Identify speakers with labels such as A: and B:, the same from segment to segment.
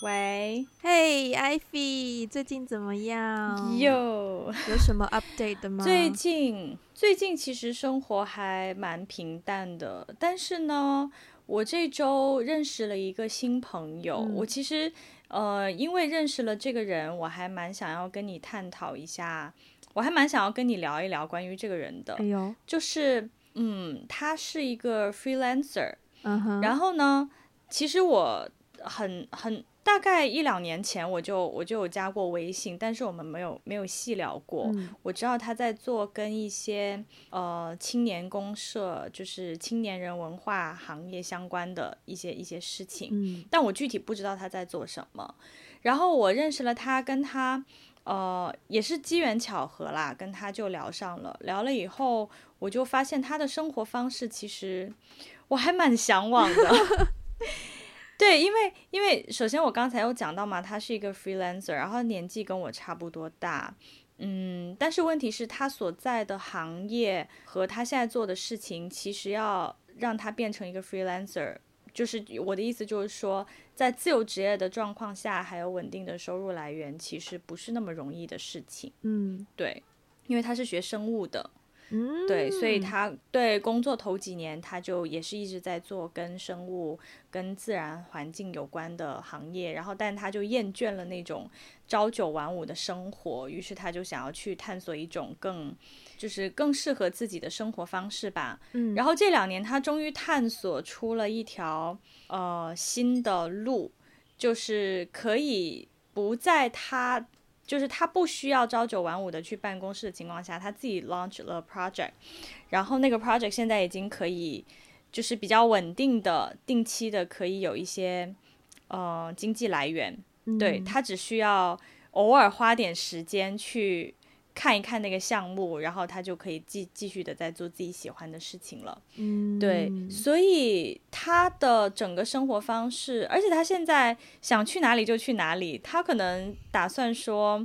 A: 喂，
B: 嘿，Ivy，最近怎么样？
A: 有
B: 有什么 update 的吗？
A: 最近最近其实生活还蛮平淡的，但是呢，我这周认识了一个新朋友。嗯、我其实呃，因为认识了这个人，我还蛮想要跟你探讨一下，我还蛮想要跟你聊一聊关于这个人的。
B: 哎呦，
A: 就是嗯，他是一个 freelancer，
B: 嗯哼，
A: 然后呢，其实我很很。大概一两年前，我就我就有加过微信，但是我们没有没有细聊过。
B: 嗯、
A: 我知道他在做跟一些呃青年公社，就是青年人文化行业相关的一些一些事情，
B: 嗯、
A: 但我具体不知道他在做什么。然后我认识了他，跟他呃也是机缘巧合啦，跟他就聊上了。聊了以后，我就发现他的生活方式其实我还蛮向往的。对，因为因为首先我刚才有讲到嘛，他是一个 freelancer，然后年纪跟我差不多大，嗯，但是问题是，他所在的行业和他现在做的事情，其实要让他变成一个 freelancer，就是我的意思就是说，在自由职业的状况下，还有稳定的收入来源，其实不是那么容易的事情。
B: 嗯，
A: 对，因为他是学生物的。
B: 嗯，
A: 对，所以他对工作头几年，他就也是一直在做跟生物、跟自然环境有关的行业，然后，但他就厌倦了那种朝九晚五的生活，于是他就想要去探索一种更，就是更适合自己的生活方式吧。
B: 嗯，
A: 然后这两年，他终于探索出了一条呃新的路，就是可以不在他。就是他不需要朝九晚五的去办公室的情况下，他自己 launch 了 project，然后那个 project 现在已经可以，就是比较稳定的、定期的可以有一些呃经济来源。
B: 嗯、
A: 对，他只需要偶尔花点时间去。看一看那个项目，然后他就可以继继续的在做自己喜欢的事情了。
B: 嗯，
A: 对，所以他的整个生活方式，而且他现在想去哪里就去哪里。他可能打算说，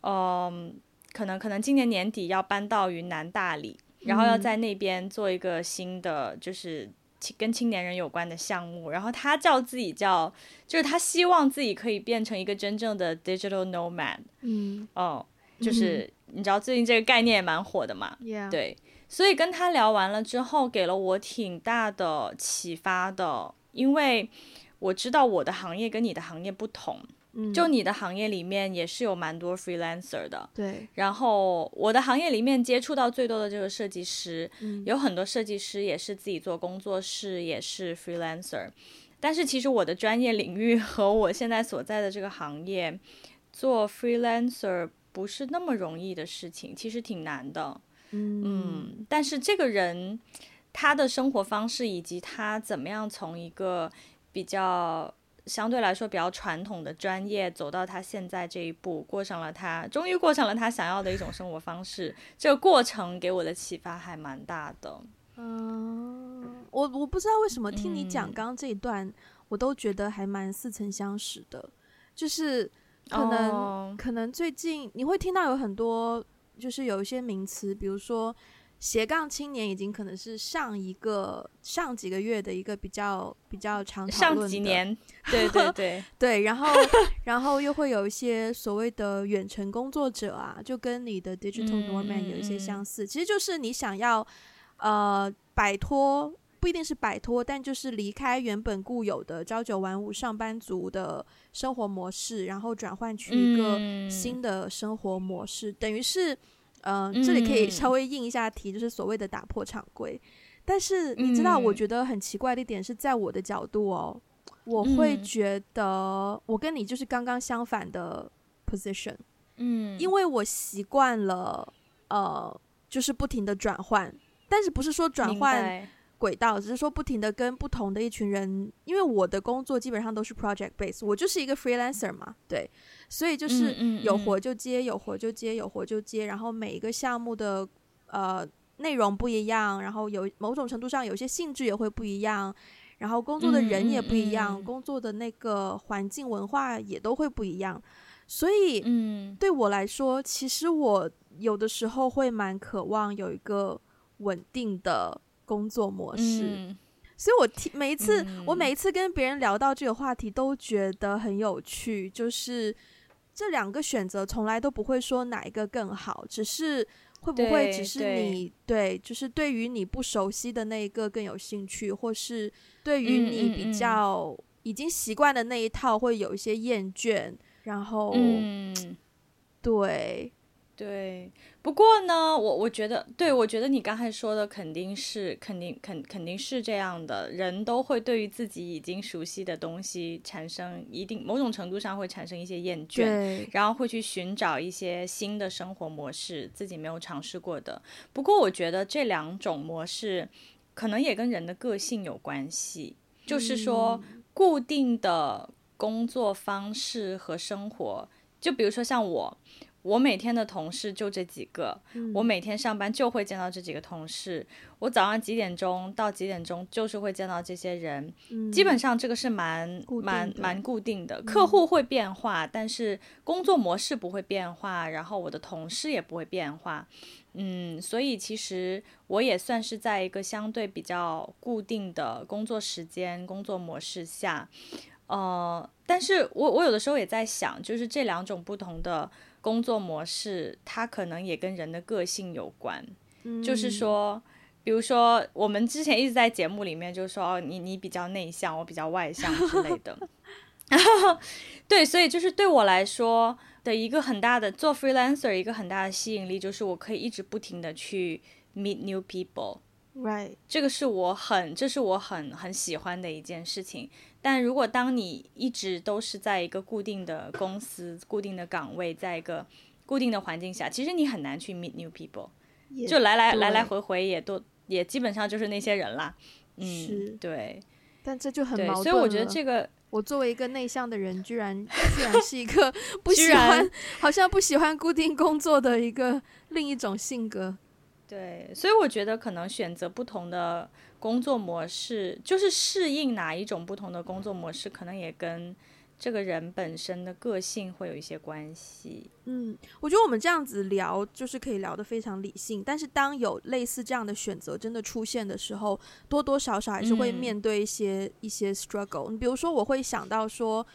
A: 嗯、呃，可能可能今年年底要搬到云南大理，然后要在那边做一个新的，就是跟青年人有关的项目。然后他叫自己叫，就是他希望自己可以变成一个真正的 digital nomad。
B: 嗯，
A: 哦，就是。你知道最近这个概念也蛮火的嘛.对，所以跟他聊完了之后，给了我挺大的启发的，因为我知道我的行业跟你的行业不同，
B: 嗯，
A: 就你的行业里面也是有蛮多 freelancer 的，
B: 对，
A: 然后我的行业里面接触到最多的就是设计师，
B: 嗯，
A: 有很多设计师也是自己做工作室，也是 freelancer，但是其实我的专业领域和我现在所在的这个行业做 freelancer。不是那么容易的事情，其实挺难的。
B: 嗯，
A: 嗯，但是这个人他的生活方式以及他怎么样从一个比较相对来说比较传统的专业走到他现在这一步，过上了他终于过上了他想要的一种生活方式，这个过程给我的启发还蛮大的。
B: 嗯，我我不知道为什么听你讲刚刚这一段，嗯，我都觉得还蛮似曾相识的，就是。可能、oh. 可能最近你会听到有很多，就是有一些名词，比如说斜杠青年，已经可能是上一个上几个月的一个比较比较常讨论的。
A: 上几年，对对对
B: 对，然后 然后又会有一些所谓的远程工作者啊，就跟你的 digital nomad 有一些相似，嗯、其实就是你想要呃摆脱。不一定是摆脱，但就是离开原本固有的朝九晚五上班族的生活模式，然后转换去一个新的生活模式，嗯、等于是，嗯、呃，这里可以稍微应一下题，就是所谓的打破常规。但是你知道，我觉得很奇怪的一点是在我的角度哦，我会觉得我跟你就是刚刚相反的 position，
A: 嗯，
B: 因为我习惯了，呃，就是不停的转换，但是不是说转换。轨道只是说不停的跟不同的一群人，因为我的工作基本上都是 project base，我就是一个 freelancer 嘛，对，所以就是有活。就接，有活就接，有活就接，然后每一个项目的呃内容不一样，然后有某种程度上有些性质也会不一样，然后工作的人也不一样，工作的那个环境文化也都会不一样，所以嗯，对我来说，其实我有的时候会蛮渴望有一个稳定的。工作模式，嗯、所以我听每一次，
A: 嗯、
B: 我每一次跟别人聊到这个话题，都觉得很有趣。就是这两个选择从来都不会说哪一个更好，只是会不会只是你对，对，就是对于你不熟悉的那一个更有兴趣，或是对于你比较已经习惯的那一套会有一些厌倦，然后，
A: 嗯，
B: 对。
A: 对，不过呢，我我觉得，对，我觉得你刚才说的肯定是，肯定肯肯定是这样的，人都会对于自己已经熟悉的东西产生一定某种程度上会产生一些厌倦，然后会去寻找一些新的生活模式，自己没有尝试过的。不过我觉得这两种模式可能也跟人的个性有关系，就是说固定的工作方式和生活，就比如说像我。我每天的同事就这几个，
B: 嗯、
A: 我每天上班就会见到这几个同事。我早上几点钟到几点钟就是会见到这些人，
B: 嗯、
A: 基本上这个是蛮蛮蛮固定的。客户会变化，嗯、但是工作模式不会变化，然后我的同事也不会变化。嗯，所以其实我也算是在一个相对比较固定的工作时间、工作模式下。呃，但是我我有的时候也在想，就是这两种不同的。工作模式，它可能也跟人的个性有关。
B: 嗯、
A: 就是说，比如说，我们之前一直在节目里面就说，哦，你你比较内向，我比较外向之类的。对，所以就是对我来说的一个很大的做 freelancer 一个很大的吸引力，就是我可以一直不停的去 meet new people。
B: Right，
A: 这个是我很，这是我很很喜欢的一件事情。但如果当你一直都是在一个固定的公司、固定的岗位，在一个固定的环境下，其实你很难去 meet new people，就来来来来回回也都也基本上就是那些人啦。嗯，对。
B: 但这就很矛盾。
A: 所以我觉得这个，
B: 我作为一个内向的人，居然居然是一个 不喜欢，好像不喜欢固定工作的一个另一种性格。
A: 对，所以我觉得可能选择不同的。工作模式就是适应哪一种不同的工作模式，可能也跟这个人本身的个性会有一些关系。
B: 嗯，我觉得我们这样子聊，就是可以聊得非常理性。但是当有类似这样的选择真的出现的时候，多多少少还是会面对一些、嗯、一些 struggle。你比如说，我会想到说，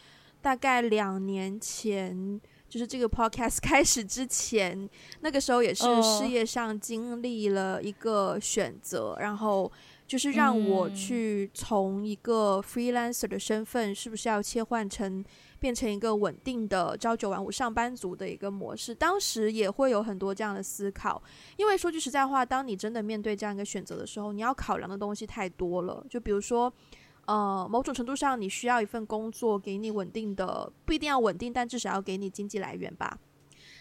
B: 大概两年前，就是这个 podcast 开始之前，那个时候也是事业上经历了一个选择，哦、然后。就是让我去从一个 freelancer 的身份，是不是要切换成变成一个稳定的朝九晚五上班族的一个模式？当时也会有很多这样的思考，因为说句实在话，当你真的面对这样一个选择的时候，你要考量的东西太多了。就比如说，呃，某种程度上，你需要一份工作给你稳定的，不一定要稳定，但至少要给你经济来源吧。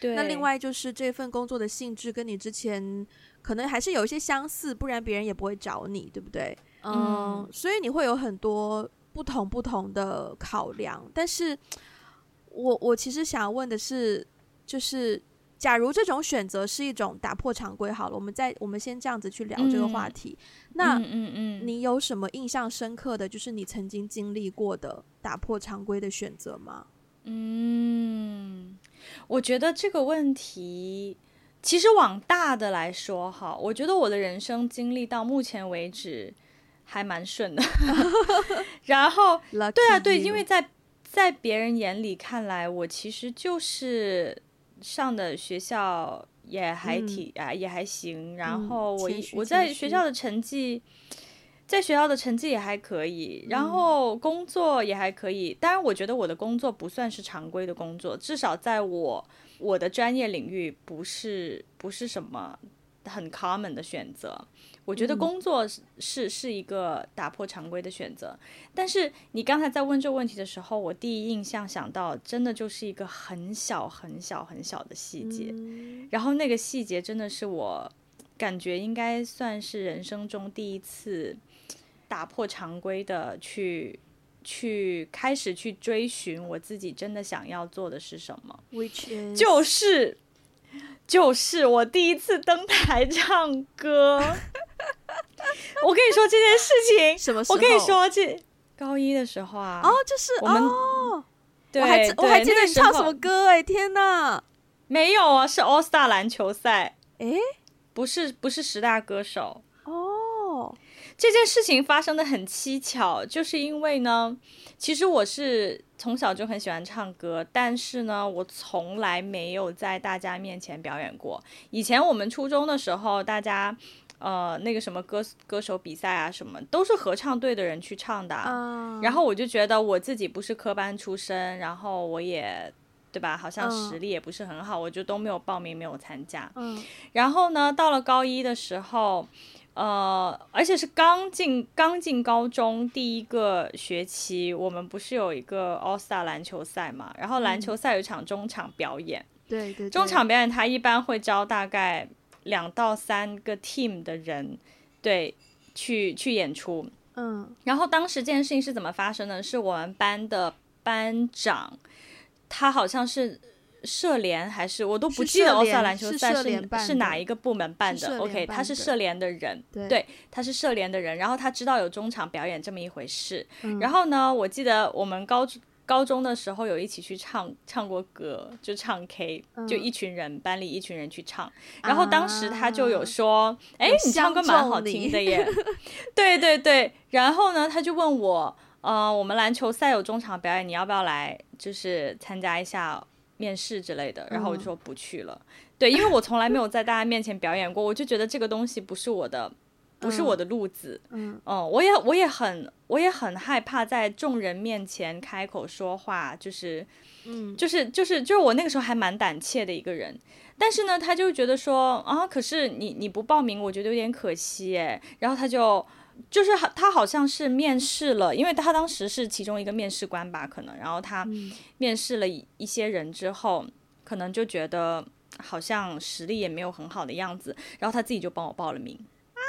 A: 对。
B: 那另外就是这份工作的性质跟你之前。可能还是有一些相似，不然别人也不会找你，对不对？嗯，嗯，所以你会有很多不同不同的考量。但是我我其实想要问的是，就是假如这种选择是一种打破常规，好了，我们再我们先这样子去聊这个话题。
A: 嗯、
B: 那
A: 嗯嗯，嗯
B: 你有什么印象深刻的就是你曾经经历过的打破常规的选择吗？
A: 嗯，我觉得这个问题。其实往大的来说，哈，我觉得我的人生经历到目前为止还蛮顺的。然后，对啊，对，因为在在别人眼里看来，我其实就是上的学校也还挺啊，也还行。然后我我在学校的成绩，在学校的成绩也还可以，然后工作也还可以。当然，我觉得我的工作不算是常规的工作，至少在我。我的专业领域不是不是什么很 common 的选择，我觉得工作是、嗯、是是一个打破常规的选择。但是你刚才在问这个问题的时候，我第一印象想到，真的就是一个很小很小很小的细节，嗯、然后那个细节真的是我感觉应该算是人生中第一次打破常规的去。去开始去追寻我自己真的想要做的是什么
B: ，which is
A: 就是就是我第一次登台唱歌。我跟你说这件事情，
B: 什么时候？
A: 我跟你说这高一的时候啊，
B: 哦，就是
A: 我们，
B: 哦、
A: 对，
B: 我
A: 还
B: 我还记得你唱什么歌哎，天哪，
A: 没有啊，是 All Star 篮球赛，
B: 诶，
A: 不是不是十大歌手
B: 哦。
A: 这件事情发生的很蹊跷，就是因为呢，其实我是从小就很喜欢唱歌，但是呢，我从来没有在大家面前表演过。以前我们初中的时候，大家呃那个什么歌歌手比赛啊什么，都是合唱队的人去唱的。
B: 嗯，
A: 然后我就觉得我自己不是科班出身，然后我也。对吧？好像实力也不是很好，嗯、我就都没有报名，没有参加。
B: 嗯，
A: 然后呢，到了高一的时候，呃，而且是刚进刚进高中第一个学期，我们不是有一个 All Star 篮球赛嘛？然后篮球赛有一场中场表演，
B: 对对，
A: 中场表演他一般会招大概两到三个 team 的人，对，去去演出。
B: 嗯，
A: 然后当时这件事情是怎么发生的？是我们班的班长。他好像是社联还是我都不记得奥赛篮球赛是是，是哪一个部门办的？OK，他是社联的人，
B: 对，
A: 对，他是社联的人。然后他知道有中场表演这么一回事。
B: 嗯、
A: 然后呢，我记得我们高高中的时候有一起去唱唱过歌，就唱 K，就一群人、嗯、班里一群人去唱。然后当时他就有说：“哎、啊，你唱歌蛮好听的耶。”对对对。然后呢，他就问我。呃，我们篮球赛有中场表演，你要不要来？就是参加一下面试之类的。然后我就说不去了。嗯、对，因为我从来没有在大家面前表演过，我就觉得这个东西不是我的，不是我的路子。
B: 嗯，
A: 嗯，我也我也很我也很害怕在众人面前开口说话，就是，
B: 嗯，
A: 就是就是就是我那个时候还蛮胆怯的一个人。但是呢，他就觉得说啊，可是你你不报名，我觉得有点可惜哎。然后他就。就是他好像是面试了，因为他当时是其中一个面试官吧，可能，然后他面试了一些人之后，可能就觉得好像实力也没有很好的样子，然后他自己就帮我报了名。
B: 啊！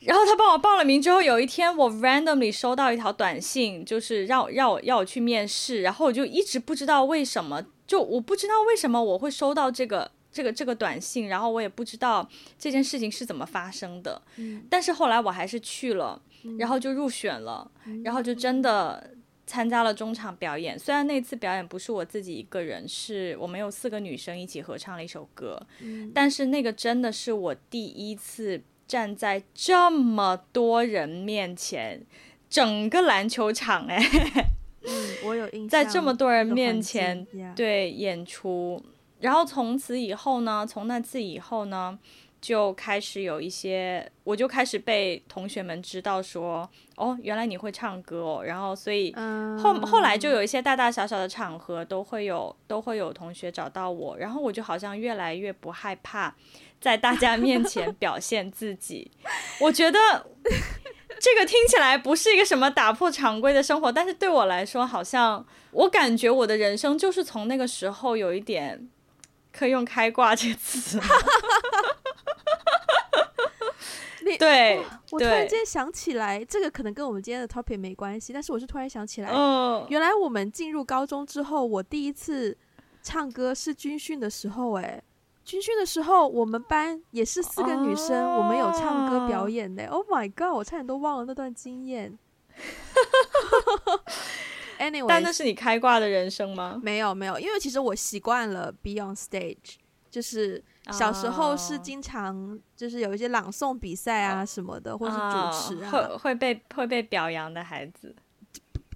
A: 然后他帮我报了名之后，有一天我 randomly 收到一条短信，就是让让我要我去面试，然后我就一直不知道为什么，就我不知道为什么我会收到这个。这个这个短信，然后我也不知道这件事情是怎么发生的，
B: 嗯，
A: 但是后来我还是去了，然后就入选了，
B: 嗯，
A: 然后就真的参加了中场表演。虽然那次表演不是我自己一个人，是我们有四个女生一起合唱了一首歌，
B: 嗯，
A: 但是那个真的是我第一次站在这么多人面前，整个篮球场哎，
B: 嗯，我有印象，
A: 在这么多人面前对演出。然后从此以后呢，从那次以后呢，就开始有一些，我就开始被同学们知道说，哦，原来你会唱歌哦。然后所以后后来就有一些大大小小的场合都会有都会有同学找到我，然后我就好像越来越不害怕在大家面前 表现自己。我觉得这个听起来不是一个什么打破常规的生活，但是对我来说，好像我感觉我的人生就是从那个时候有一点。可以用“开挂”这个词？
B: 你
A: 对，
B: 我突然间想起来，这个可能跟我们今天的 topic 没关系，但是我是突然想起来，
A: 嗯，
B: 原来我们进入高中之后，我第一次唱歌是军训的时候，哎，军训的时候，我们班也是四个女生，哦、我们有唱歌表演的。Oh my god！我差点都忘了那段经验。Anyway,
A: 但那是你开挂的人生吗？
B: 没有没有，因为其实我习惯了 be on stage，就是小时候是经常就是有一些朗诵比赛啊什么的，oh. 或是主持啊，
A: 会会被会被表扬的孩子。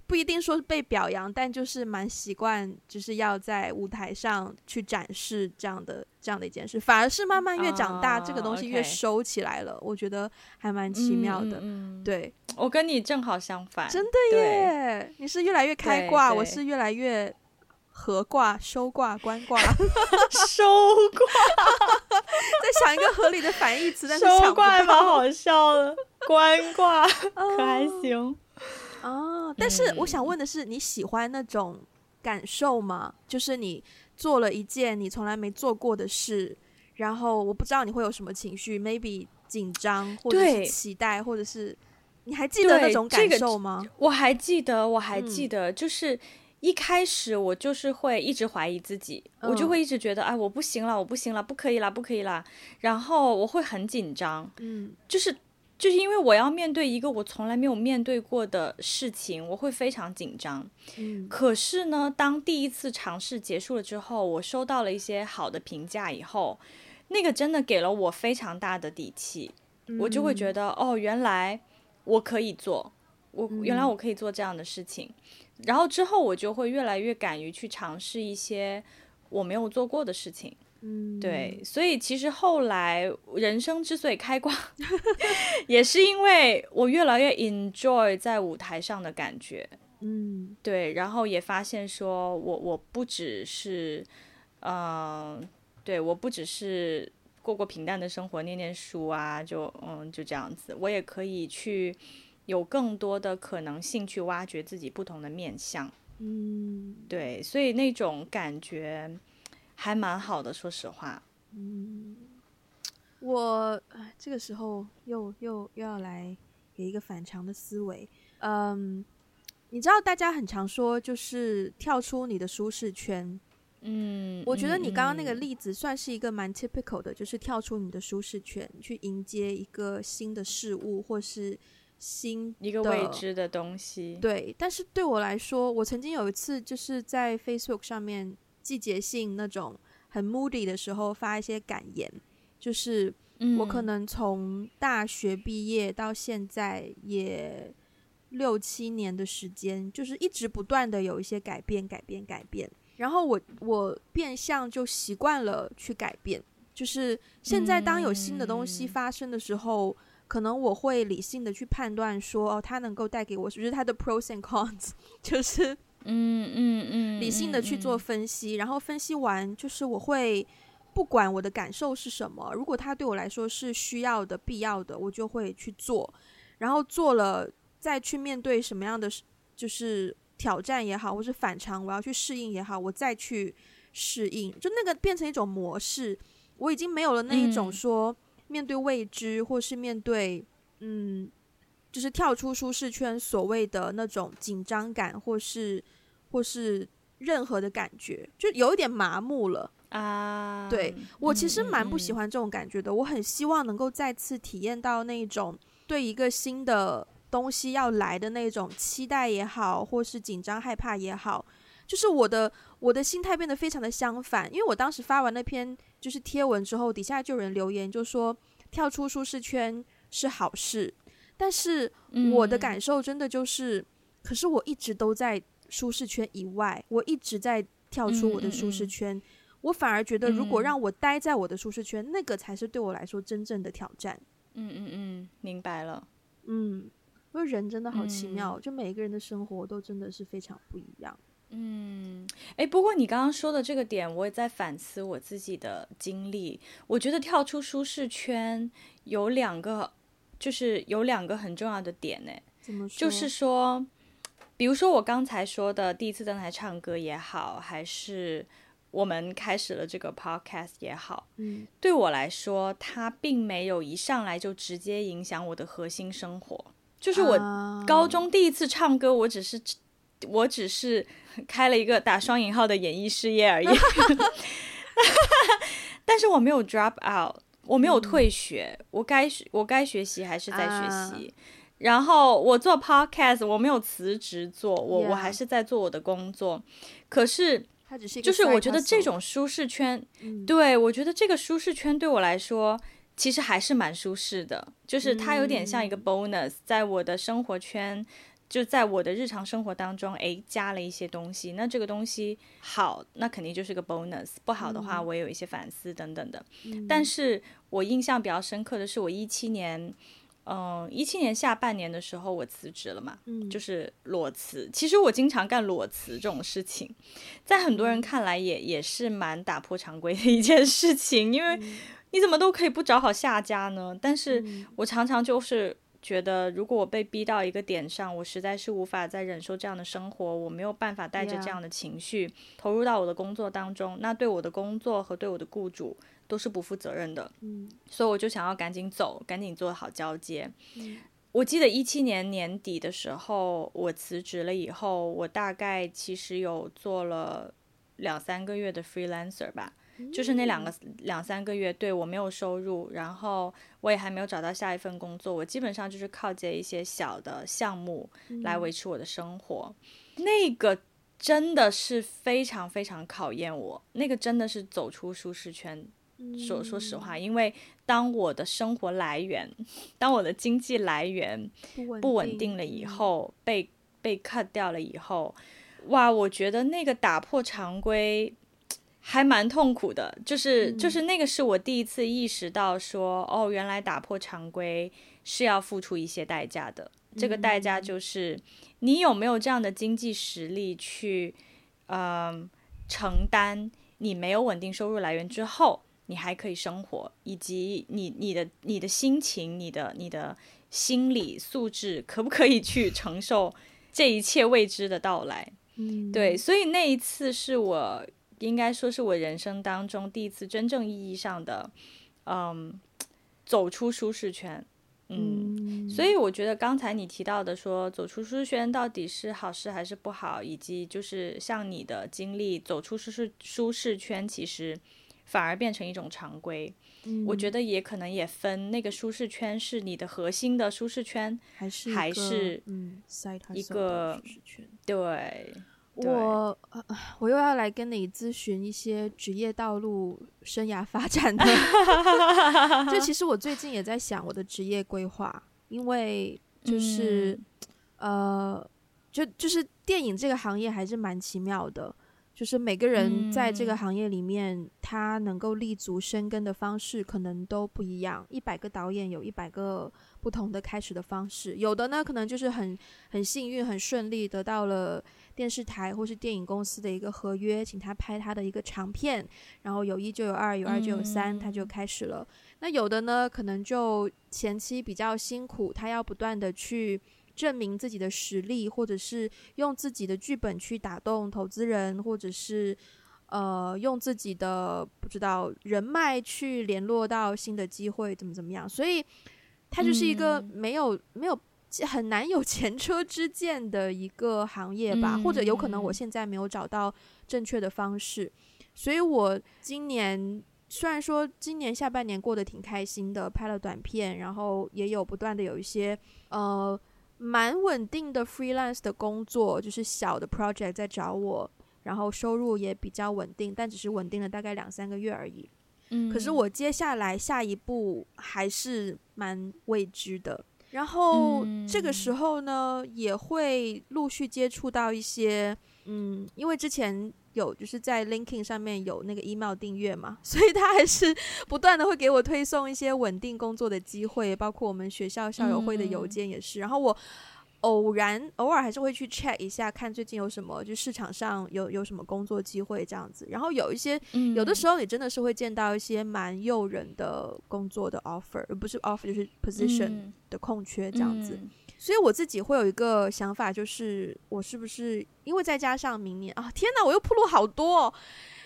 B: 不一定说是被表扬，但就是蛮习惯，就是要在舞台上去展示这样的这样的一件事。反而是慢慢越长大，uh, 这个东西越收起来了。我觉得还蛮奇妙的。
A: 嗯，
B: 对，
A: 我跟你正好相反。
B: 真的耶！你是越来越开挂，我是越来越合挂、收挂、关挂、
A: 收挂。
B: 在想一个合理的反义词，但是
A: 收挂还蛮好笑的，关挂 可还行。
B: 哦，但是我想问的是，你喜欢那种感受吗？嗯、就是你做了一件你从来没做过的事，然后我不知道你会有什么情绪，maybe 紧张，或者是期待，或者是你还记得那种感受吗？
A: 这个、我还记得，我还记得，就是一开始我就是会一直怀疑自己，嗯、我就会一直觉得，哎，我不行了，我不行了，不可以了，不可以了，然后我会很紧张，
B: 嗯，
A: 就是。就是因为我要面对一个我从来没有面对过的事情，我会非常紧张。
B: 嗯，
A: 可是呢，当第一次尝试结束了之后，我收到了一些好的评价以后，那个真的给了我非常大的底气。我就会觉得哦，原来我可以做，我原来我可以做这样的事情。然后之后我就会越来越敢于去尝试一些我没有做过的事情。
B: 嗯，
A: 对，所以其实后来人生之所以开挂，也是因为我越来越 enjoy 在舞台上的感觉。
B: 嗯，
A: 对，然后也发现说我我不只是，嗯、呃，对，我不只是过过平淡的生活，念念书啊，就嗯就这样子，我也可以去有更多的可能性去挖掘自己不同的面相。
B: 嗯，
A: 对，所以那种感觉。还蛮好的，说实话。
B: 嗯，我这个时候又又又要来给一个反常的思维。嗯，你知道大家很常说，就是跳出你的舒适圈。
A: 嗯，
B: 我觉得你刚刚那个例子算是一个蛮 typical 的，就是跳出你的舒适圈，去迎接一个新的事物，或是新
A: 一个未知的东西。
B: 对，但是对我来说，我曾经有一次就是在 Facebook 上面。季节性那种很 moody 的时候发一些感言，就是我可能从大学毕业到现在也六七年的时间，就是一直不断的有一些改变、改变、改变。然后我我变相就习惯了去改变，就是现在当有新的东西发生的时候，可能我会理性的去判断说，哦，它能够带给我，就是它的 pros and cons，就是。
A: 嗯嗯嗯，
B: 理性的去做分析，然后分析完，就是我会不管我的感受是什么，如果它对我来说是需要的、必要的，我就会去做，然后做了再去面对什么样的就是挑战也好，或是反常，我要去适应也好，我再去适应，就那个变成一种模式，我已经没有了那一种说面对未知或是面对嗯。就是跳出舒适圈，所谓的那种紧张感，或是或是任何的感觉，就有一点麻木了
A: 啊。
B: 对，我其实蛮不喜欢这种感觉的，我很希望能够再次体验到那种对一个新的东西要来的那种期待也好，或是紧张害怕也好，就是我的我的心态变得非常的相反。因为我当时发完那篇就是贴文之后，底下就有人留言就说跳出舒适圈是好事。但是我的感受真的就是，嗯、可是我一直都在舒适圈以外，我一直在跳出我的舒适圈，我反而觉得如果让我待在我的舒适圈，嗯，那个才是对我来说真正的挑战。
A: 嗯嗯嗯，明白了。
B: 嗯，因为人真的好奇妙，嗯，就每一个人的生活都真的是非常不一样。
A: 嗯，哎，不过你刚刚说的这个点，我也在反思我自己的经历。我觉得跳出舒适圈有两个。就是有两个很重要的点呢，
B: 怎么说？
A: 就是说，比如说我刚才说的第一次登台唱歌也好，还是我们开始了这个 podcast 也好，
B: 嗯，
A: 对我来说，它并没有一上来就直接影响我的核心生活。就是我高中第一次唱歌，我只是我只是 开了一个打双引号的演艺事业而已，但是我没有 drop out。我没有退学，嗯、我该学我该学习还是在学习，啊，然后我做 podcast，我没有辞职做，我.我还是在做我的工作。可是，
B: 是
A: 就是我觉得这种舒适圈，
B: 嗯、
A: 对我觉得这个舒适圈对我来说其实还是蛮舒适的，就是它有点像一个 bonus，在我的生活圈。就在我的日常生活当中，诶，加了一些东西。那这个东西好，那肯定就是个 bonus。不好的话，我也有一些反思等等的。
B: 嗯、
A: 但是我印象比较深刻的是，我一七年，嗯、呃，一七年下半年的时候，我辞职了嘛，
B: 嗯、
A: 就是裸辞。其实我经常干裸辞这种事情，在很多人看来也也是蛮打破常规的一件事情，因为你怎么都可以不找好下家呢？但是我常常就是。觉得如果我被逼到一个点上，我实在是无法再忍受这样的生活，我没有办法带着这样的情绪、投入到我的工作当中，那对我的工作和对我的雇主都是不负责任的。
B: 嗯，
A: 所以我就想要赶紧走，赶紧做好交接。
B: 嗯，
A: 我记得一七年年底的时候，我辞职了以后，我大概其实有做了两三个月的 freelancer 吧。就是那两个两三个月，对，我没有收入，然后我也还没有找到下一份工作，我基本上就是靠接一些小的项目来维持我的生活。嗯。那个真的是非常非常考验我，那个真的是走出舒适圈说说实话，因为当我的生活来源，当我的经济来源不稳定了以后，被被 cut 掉了以后，哇，我觉得那个打破常规还蛮痛苦的。就是就是那个是我第一次意识到说，哦，原来打破常规是要付出一些代价的。这个代价就是你有没有这样的经济实力去，嗯、呃，承担你没有稳定收入来源之后。你还可以生活，以及你你的你的心情，你的你的心理素质，可不可以去承受这一切未知的到来？
B: 嗯，
A: 对，所以那一次是我应该说是我人生当中第一次真正意义上的，嗯，走出舒适圈。嗯，
B: 嗯，
A: 所以我觉得刚才你提到的说走出舒适圈到底是好事还是不好，以及就是像你的经历走出舒适舒适圈，其实。反而变成一种常规，
B: 嗯，
A: 我觉得也可能也分那个舒适圈是你的核心的舒适圈，
B: 还是
A: 还是
B: 嗯
A: 一
B: 个。
A: 对，
B: 我我又要来跟你咨询一些职业道路、生涯发展的。就其实我最近也在想我的职业规划，因为就是、嗯、呃，就就是电影这个行业还是蛮奇妙的。就是每个人在这个行业里面，嗯、他能够立足生根的方式可能都不一样。一百个导演有一百个不同的开始的方式，有的呢可能就是很很幸运、很顺利得到了电视台或是电影公司的一个合约，请他拍他的一个长片，然后有一就有二，有二就有三，嗯、他就开始了。那有的呢可能就前期比较辛苦，他要不断的去。证明自己的实力，或者是用自己的剧本去打动投资人，或者是呃用自己的不知道人脉去联络到新的机会，怎么怎么样？所以他就是一个没有、嗯、没有很难有 前车之鉴的一个行业吧，嗯、或者有可能我现在没有找到正确的方式，所以我今年虽然说今年下半年过得挺开心的，拍了短片，然后也有不断的有一些呃。蛮稳定的 freelance 的工作，就是小的 project 在找我，然后收入也比较稳定，但只是稳定了大概两三个月而已。
A: 嗯，
B: 可是我接下来下一步还是蛮未知的。然后这个时候呢，也会陆续接触到一些，嗯，因为之前。有就是在 LinkedIn 上面有那个 email 订阅嘛，所以他还是不断的会给我推送一些稳定工作的机会，包括我们学校校友会的邮件也是。嗯、然后我偶然偶尔还是会去 check 一下，看最近有什么，就市场上有有什么工作机会这样子。然后有一些、嗯、有的时候你真的是会见到一些蛮诱人的工作的 offer，而不是 offer 就是 position 的空缺这样子。嗯嗯所以我自己会有一个想法，就是我是不是因为再加上明年啊，天哪，我又铺路好多哦，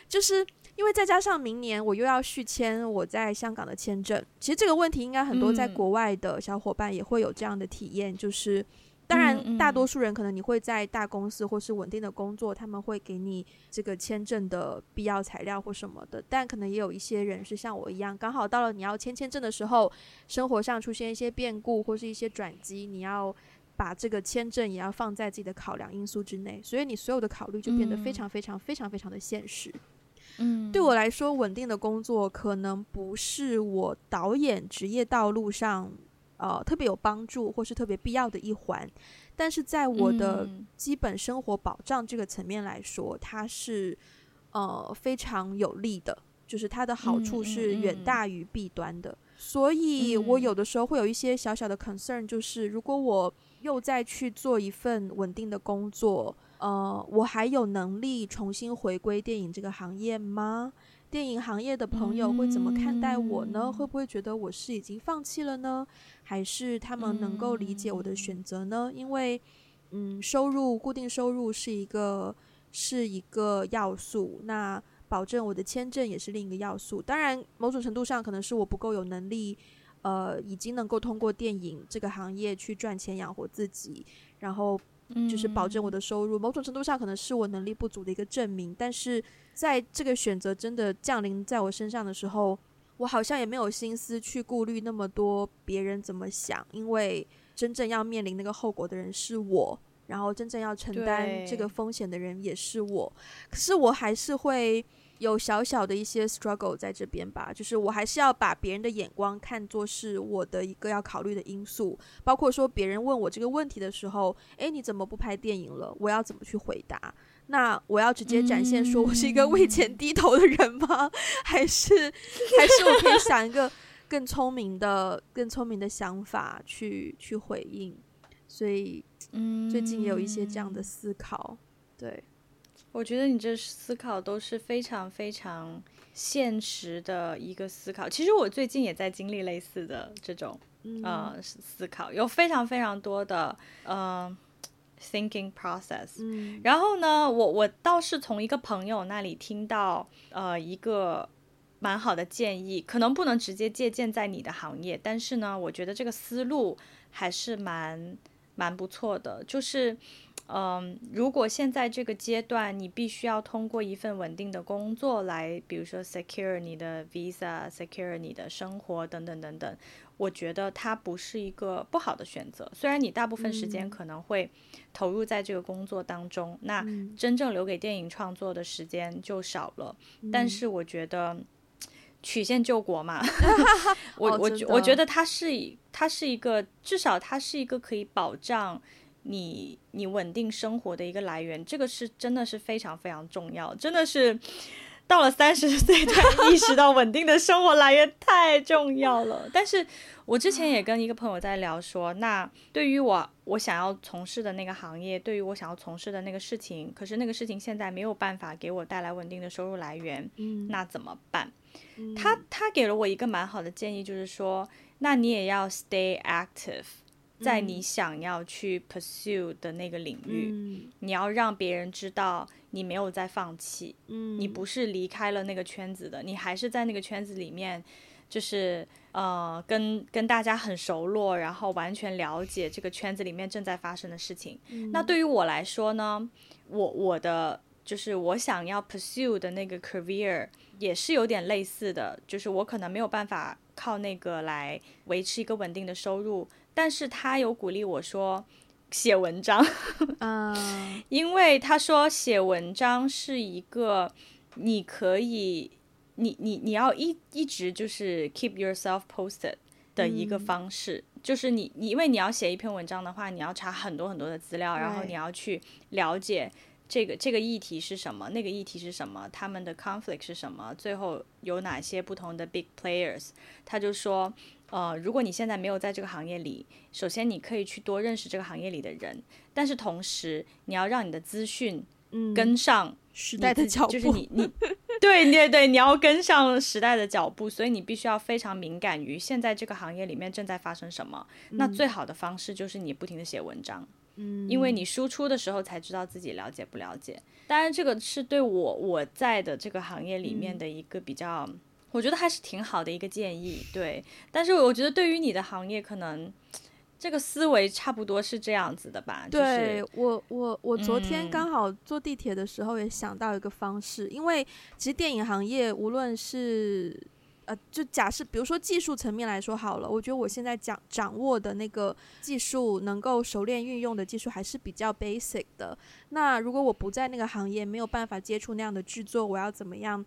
B: 就是因为再加上明年我又要续签我在香港的签证。其实这个问题应该很多在国外的小伙伴也会有这样的体验，就是。当然，大多数人可能你会在大公司或是稳定的工作，他们会给你这个签证的必要材料或什么的。但可能也有一些人是像我一样，刚好到了你要签签证的时候，生活上出现一些变故或是一些转机，你要把这个签证也要放在自己的考量因素之内，所以你所有的考虑就变得非常非常非常非常的现实。
A: 嗯，
B: 对我来说，稳定的工作可能不是我导演职业道路上。呃，特别有帮助或是特别必要的一环，但是在我的基本生活保障这个层面来说，它是呃非常有利的，就是它的好处是远大于弊端的。所以我有的时候会有一些小小的 concern，就是如果我又再去做一份稳定的工作，呃，我还有能力重新回归电影这个行业吗？电影行业的朋友会怎么看待我呢？会不会觉得我是已经放弃了呢？还是他们能够理解我的选择呢？因为，嗯，收入固定收入是一个是一个要素，那保证我的签证也是另一个要素。当然，某种程度上可能是我不够有能力，呃，已经能够通过电影这个行业去赚钱养活自己，然后。就是保证我的收入，某种程度上可能是我能力不足的一个证明。但是在这个选择真的降临在我身上的时候，我好像也没有心思去顾虑那么多别人怎么想，因为真正要面临那个后果的人是我，然后真正要承担这个风险的人也是我。可是我还是会有小小的一些 struggle 在这边吧，就是我还是要把别人的眼光看作是我的一个要考虑的因素，包括说别人问我这个问题的时候，诶，你怎么不拍电影了？我要怎么去回答？那我要直接展现说我是一个为钱低头的人吗？嗯、还是还是我可以想一个更聪明的、更聪明的想法去去回应？所以，嗯，最近也有一些这样的思考，对。
A: 我觉得你这思考都是非常非常现实的一个思考。其实我最近也在经历类似的这种、嗯、呃思考，有非常非常多的呃 thinking process。嗯、然后呢，我我倒是从一个朋友那里听到呃一个蛮好的建议，可能不能直接借鉴在你的行业，但是呢，我觉得这个思路还是蛮蛮不错的，就是。嗯，如果现在这个阶段你必须要通过一份稳定的工作来，比如说 secure 你的 visa，secure 你的生活等等等等，我觉得它不是一个不好的选择。虽然你大部分时间可能会投入在这个工作当中，嗯、那真正留给电影创作的时间就少了。嗯、但是我觉得曲线救国嘛，我我我觉得它是它是一个至少它是一个可以保障。你你稳定生活的一个来源，这个是真的是非常非常重要，真的是到了三十岁才 意识到稳定的生活来源太重要了。但是我之前也跟一个朋友在聊说，那对于我我想要从事的那个行业，对于我想要从事的那个事情，可是那个事情现在没有办法给我带来稳定的收入来源，嗯，那怎么办？他他给了我一个蛮好的建议，就是说，那你也要 stay active。在你想要去 pursue 的那个领域，嗯、你要让别人知道你没有在放弃，嗯、你不是离开了那个圈子的，你还是在那个圈子里面，就是呃，跟跟大家很熟络，然后完全了解这个圈子里面正在发生的事情。嗯、那对于我来说呢，我我的就是我想要 pursue 的那个 career 也是有点类似的，就是我可能没有办法靠那个来维持一个稳定的收入。但是他有鼓励我说写文章，嗯，因为他说写文章是一个你可以，你你你要一一直就是 keep yourself posted 的一个方式，嗯、就是你你因为你要写一篇文章的话，你要查很多很多的资料，然后你要去了解这个这个议题是什么，那个议题是什么，他们的 conflict 是什么，最后有哪些不同的 big players，他就说。呃，如果你现在没有在这个行业里，首先你可以去多认识这个行业里的人，但是同时你要让你的资讯跟上
B: 时代的脚步，
A: 就是你你对对对，你要跟上时代的脚步，所以你必须要非常敏感于现在这个行业里面正在发生什么。嗯、那最好的方式就是你不停的写文章，嗯，因为你输出的时候才知道自己了解不了解。当然，这个是对我我在的这个行业里面的一个比较。我觉得还是挺好的一个建议，对。但是我觉得对于你的行业，可能这个思维差不多是这样子的吧。
B: 对，
A: 就是、
B: 我，我我昨天刚好坐地铁的时候也想到一个方式，嗯、因为其实电影行业无论是呃，就假设比如说技术层面来说好了，我觉得我现在讲掌握的那个技术能够熟练运用的技术还是比较 basic 的。那如果我不在那个行业，没有办法接触那样的制作，我要怎么样？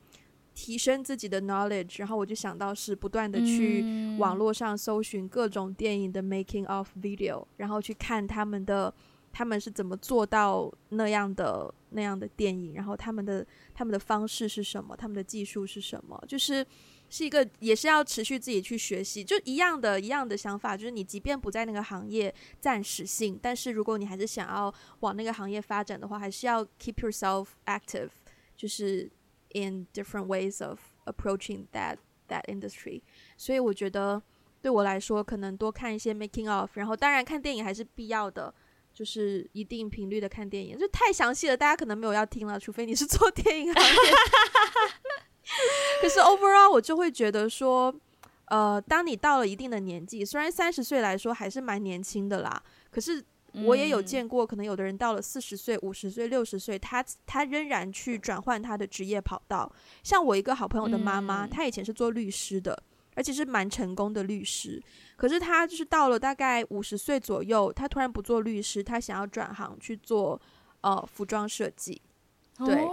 B: 提升自己的 knowledge，然后我就想到是不断的去网络上搜寻各种电影的 making of video，然后去看他们的他们是怎么做到那样的那样的电影，然后他们的他们的方式是什么，他们的技术是什么，就是是一个也是要持续自己去学习，就一样的一样的想法，就是你即便不在那个行业暂时性，但是如果你还是想要往那个行业发展的话，还是要 keep yourself active，就是。In different ways of approaching that that industry，所以我觉得对我来说，可能多看一些 making of，然后当然看电影还是必要的，就是一定频率的看电影，就太详细了，大家可能没有要听了，除非你是做电影行业。可是 overall，我就会觉得说，呃，当你到了一定的年纪，虽然三十岁来说还是蛮年轻的啦，可是。我也有见过，可能有的人到了四十岁、五十岁、六十岁，他他仍然去转换他的职业跑道。像我一个好朋友的妈妈，她以前是做律师的，而且是蛮成功的律师。可是她就是到了大概五十岁左右，她突然不做律师，她想要转行去做呃服装设计。对，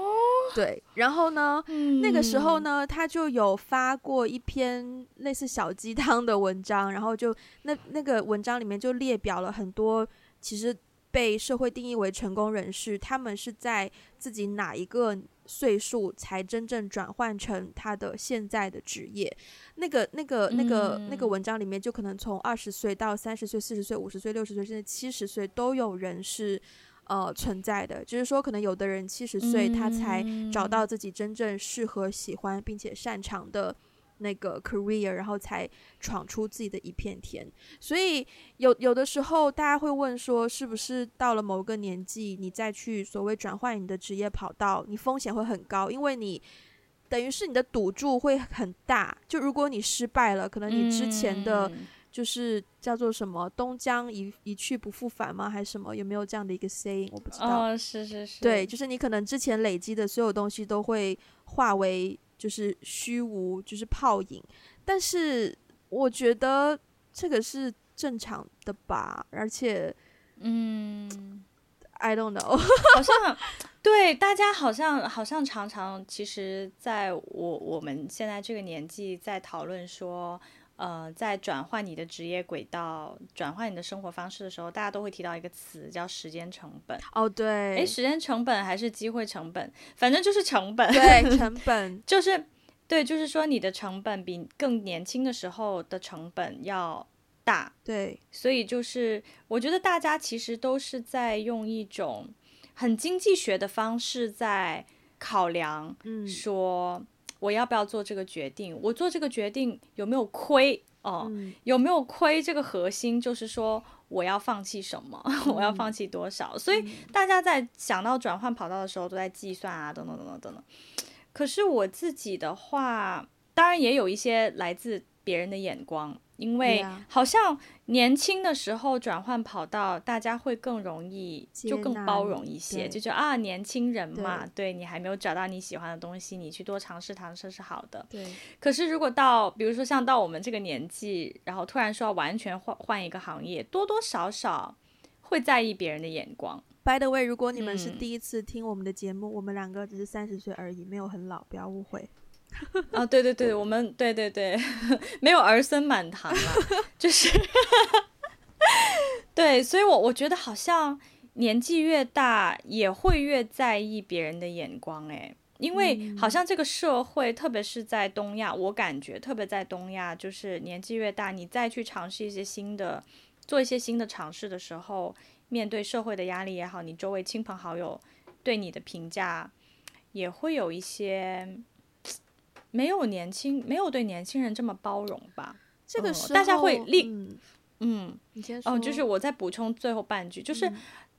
B: 对，然后呢，
A: 嗯、
B: 那个时候呢，他就有发过一篇类似小鸡汤的文章，然后就那那个文章里面就列表了很多其实被社会定义为成功人士，他们是在自己哪一个岁数才真正转换成他的现在的职业？那个、那个、那个、那个文章里面，就可能从二十岁到三十岁、四十岁、五十岁、六十岁，甚至七十岁，都有人是呃存在的。就是说，可能有的人七十岁，他才找到自己真正适合、喜欢并且擅长的。那个 career，然后才闯出自己的一片天。所以有有的时候，大家会问说，是不是到了某个年纪，你再去所谓转换你的职业跑道，你风险会很高，因为你等于是你的赌注会很大。就如果你失败了，可能你之前的就是叫做什么“东江一一去不复返”吗？还是什么？有没有这样的一个 saying？我不知道。
A: 哦，是是是。
B: 对，就是你可能之前累积的所有东西都会化为。就是虚无，就是泡影。但是我觉得这个是正常的吧，而且，
A: 嗯
B: ，I don't know，
A: 好像对大家好像好像常常，其实在我我们现在这个年纪，在讨论说，呃，在转换你的职业轨道、转换你的生活方式的时候，大家都会提到一个词叫时间成本。
B: 哦，对，
A: 诶，时间成本还是机会成本，反正就是成本。
B: 对，成本
A: 就是。对，就是说你的成本比更年轻的时候的成本要大。
B: 对，
A: 所以就是我觉得大家其实都是在用一种很经济学的方式在考量，嗯，说我要不要做这个决定？我做这个决定有没有亏？哦，嗯，有没有亏？这个核心就是说我要放弃什么？我要放弃多少？所以大家在想到转换跑道的时候都在计算啊，等等等等等等。可是我自己的话，当然也有一些来自别人的眼光，因为好像年轻的时候转换跑道，大家会更容易，就更包容一些，就觉得啊，年轻人嘛，对，对你还没有找到你喜欢的东西，你去多尝试尝试是好的。
B: 对。
A: 可是如果到，比如说像到我们这个年纪，然后突然说要完全换换一个行业，多多少少会在意别人的眼光。
B: By the way，如果你们是第一次听我们的节目，嗯、我们两个只是三十岁而已，没有很老，不要误会。
A: 啊，对对对，我们对对对，没有儿孙满堂了，就是，对，所以我我觉得好像年纪越大，也会越在意别人的眼光，哎，因为好像这个社会，特别是在东亚，我感觉特别在东亚，就是年纪越大，你再去尝试一些新的，做一些新的尝试的时候。面对社会的压力也好，你周围亲朋好友对你的评价也会有一些没有年轻没有对年轻人这么包容吧？
B: 这个时候、
A: 嗯、大家会立
B: 嗯，
A: 嗯，
B: 你先说。
A: 哦，就是我再补充最后半句，就是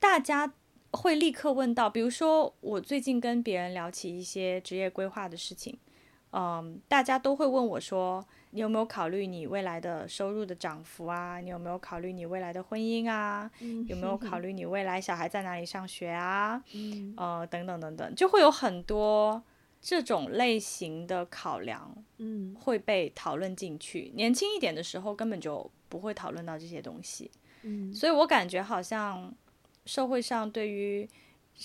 A: 大家会立刻问到，比如说我最近跟别人聊起一些职业规划的事情，嗯，大家都会问我说。你有没有考虑你未来的收入的涨幅啊？你有没有考虑你未来的婚姻啊？嗯、有没有考虑你未来小孩在哪里上学啊？等等等等，就会有很多这种类型的考量，嗯，会被讨论进去。年轻一点的时候根本就不会讨论到这些东西，嗯，所以我感觉好像社会上对于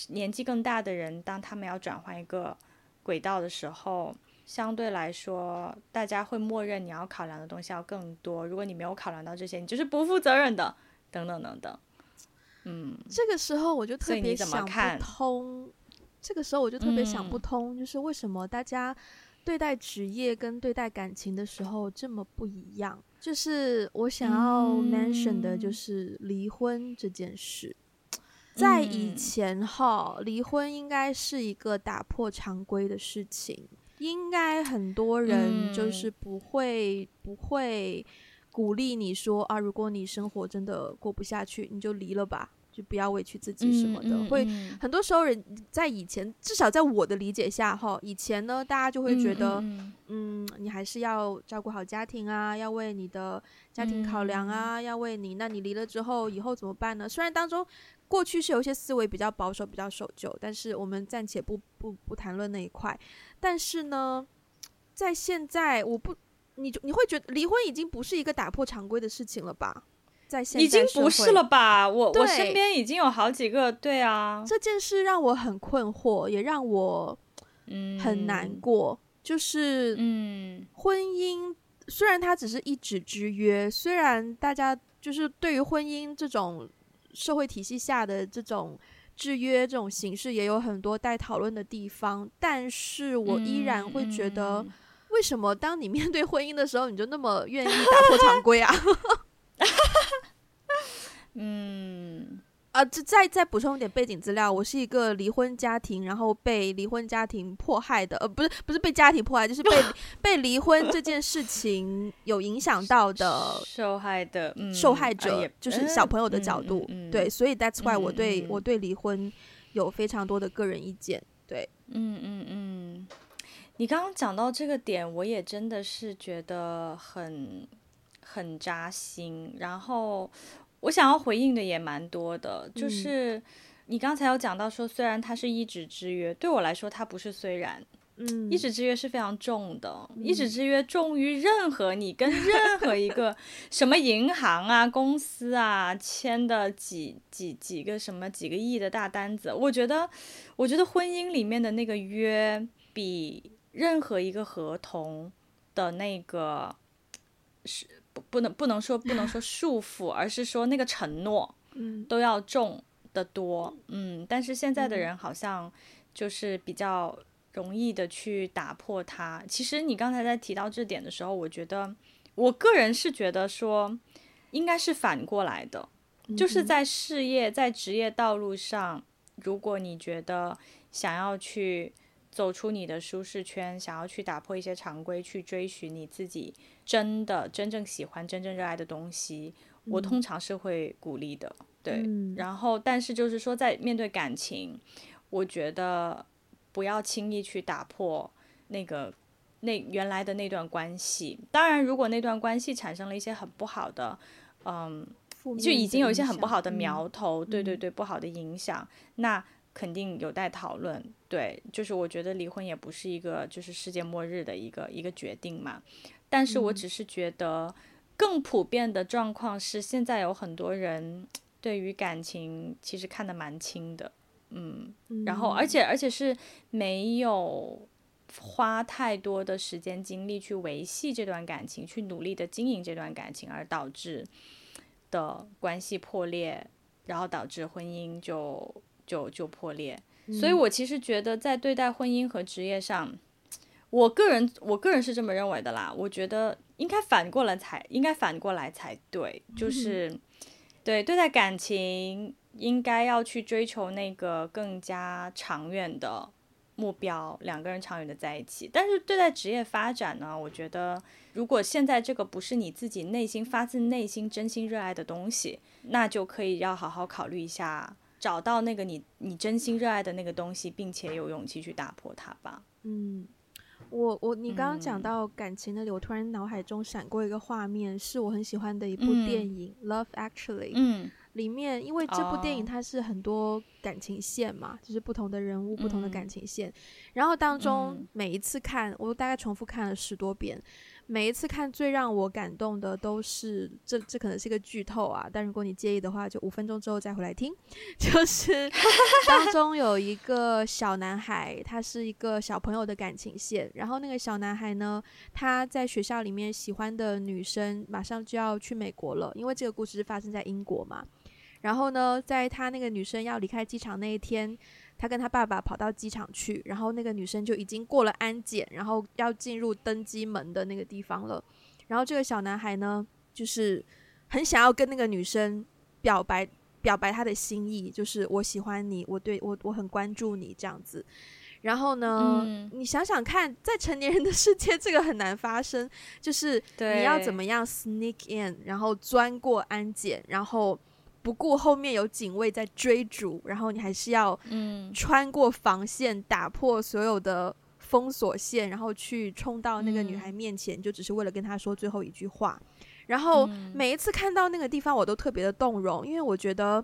A: 年纪更大的人，当他们要转换一个轨道的时候。相对来说，大家会默认你要考量的东西要更多。如果你没有考量到这些，你就是不负责任的，等等等等。嗯，
B: 这个时候我就特别想不通。这个时候我就特别想不通，就是为什么大家对待职业跟对待感情的时候这么不一样？就是我想要 mention 的就是离婚这件事。在以前哈，离婚应该是一个打破常规的事情。应该很多人就是不会、嗯、不会鼓励你说啊，如果你生活真的过不下去，你就离了吧，就不要委屈自己什么的。嗯嗯嗯、会很多时候人在以前，至少在我的理解下哈，以前呢，大家就会觉得，嗯，你还是要照顾好家庭啊，要为你的家庭考量啊，嗯、要为你，那你离了之后以后怎么办呢？虽然当中。过去是有一些思维比较保守、比较守旧，但是我们暂且不不不谈论那一块。但是呢，在现在，我不，你你会觉得离婚已经不是一个打破常规的事情了吧？在现在，
A: 已经不是了吧？我我身边已经有好几个，对啊，
B: 这件事让我很困惑，也让我很难过。就是，
A: 嗯，
B: 婚姻虽然它只是一纸之约，虽然大家就是对于婚姻这种社会体系下的这种制约这种形式也有很多待讨论的地方，但是我依然会觉得，为什么当你面对婚姻的时候，你就那么愿意打破常规啊？
A: 嗯。
B: 啊，这再再补充一点背景资料，我是一个离婚家庭，然后被离婚家庭迫害的，呃，不是不是被家庭迫害，就是被 被离婚这件事情有影响到的
A: 受害的、嗯、
B: 受害者，
A: 啊、
B: 就是小朋友的角度，
A: 嗯嗯嗯、
B: 对，所以 that's why 我对、
A: 嗯、
B: 我对离婚有非常多的个人意见，对，
A: 嗯嗯嗯，你刚刚讲到这个点，我也真的是觉得很很扎心，然后。我想要回应的也蛮多的，就是你刚才有讲到说，虽然它是一纸之约，对我来说它不是虽然，
B: 嗯，
A: 一纸之约是非常重的，一纸之约重于任何你跟任何一个 什么银行啊、公司啊签的几几几个什么几个亿的大单子，我觉得，我觉得婚姻里面的那个约比任何一个合同的那个是。不能不能说不能说束缚，而是说那个承诺，嗯，都要重的多，嗯。但是现在的人好像就是比较容易的去打破它。其实你刚才在提到这点的时候，我觉得我个人是觉得说，应该是反过来的，就是在事业在职业道路上，如果你觉得想要去。走出你的舒适圈，想要去打破一些常规，去追寻你自己真的真正喜欢、真正热爱的东西，嗯、我通常是会鼓励的。对，嗯、然后但是就是说，在面对感情，我觉得不要轻易去打破那个那原来的那段关系。当然，如果那段关系产生了一些很不好的，嗯，就已经有一些很不好的苗头，嗯、对对对，不好的影响，嗯、那。肯定有待讨论，对，就是我觉得离婚也不是一个就是世界末日的一个一个决定嘛，但是我只是觉得更普遍的状况是，现在有很多人对于感情其实看得蛮轻的，嗯，然后。而且而且是没有花太多的时间精力去维系这段感情，去努力的经营这段感情，而导致的关系破裂，然后导致婚姻就。就就破裂，所以我其实觉得在对待婚姻和职业上，我个人我个人是这么认为的啦。我觉得应该反过来才应该反过来才对，就是对对待感情应该要去追求那个更加长远的目标，两个人长远的在一起。但是对待职业发展呢，我觉得如果现在这个不是你自己内心发自内心真心热爱的东西，那就可以要好好考虑一下。找到那个你你真心热爱的那个东西，并且有勇气去打破它吧。
B: 嗯，我我你刚刚讲到感情那里，嗯、我突然脑海中闪过一个画面，是我很喜欢的一部电影《嗯、Love Actually》。嗯，里面因为这部电影它是很多感情线嘛，哦、就是不同的人物、不同的感情线，嗯、然后当中每一次看，我大概重复看了十多遍。每一次看最让我感动的都是这这可能是一个剧透啊，但如果你介意的话，就五分钟之后再回来听。就是 当中有一个小男孩，他是一个小朋友的感情线，然后那个小男孩呢，他在学校里面喜欢的女生马上就要去美国了，因为这个故事是发生在英国嘛。然后呢，在他那个女生要离开机场那一天。他跟他爸爸跑到机场去，然后那个女生就已经过了安检，然后要进入登机门的那个地方了。然后这个小男孩呢，就是很想要跟那个女生表白，表白他的心意，就是我喜欢你，我对我我很关注你这样子。然后呢，嗯、你想想看，在成年人的世界，这个很难发生，就是你要怎么样 sneak in，然后钻过安检，然后。不顾后面有警卫在追逐，然后你还是要穿过防线，打破所有的封锁线，然后去冲到那个女孩面前，就只是为了跟她说最后一句话。然后每一次看到那个地方，我都特别的动容，因为我觉得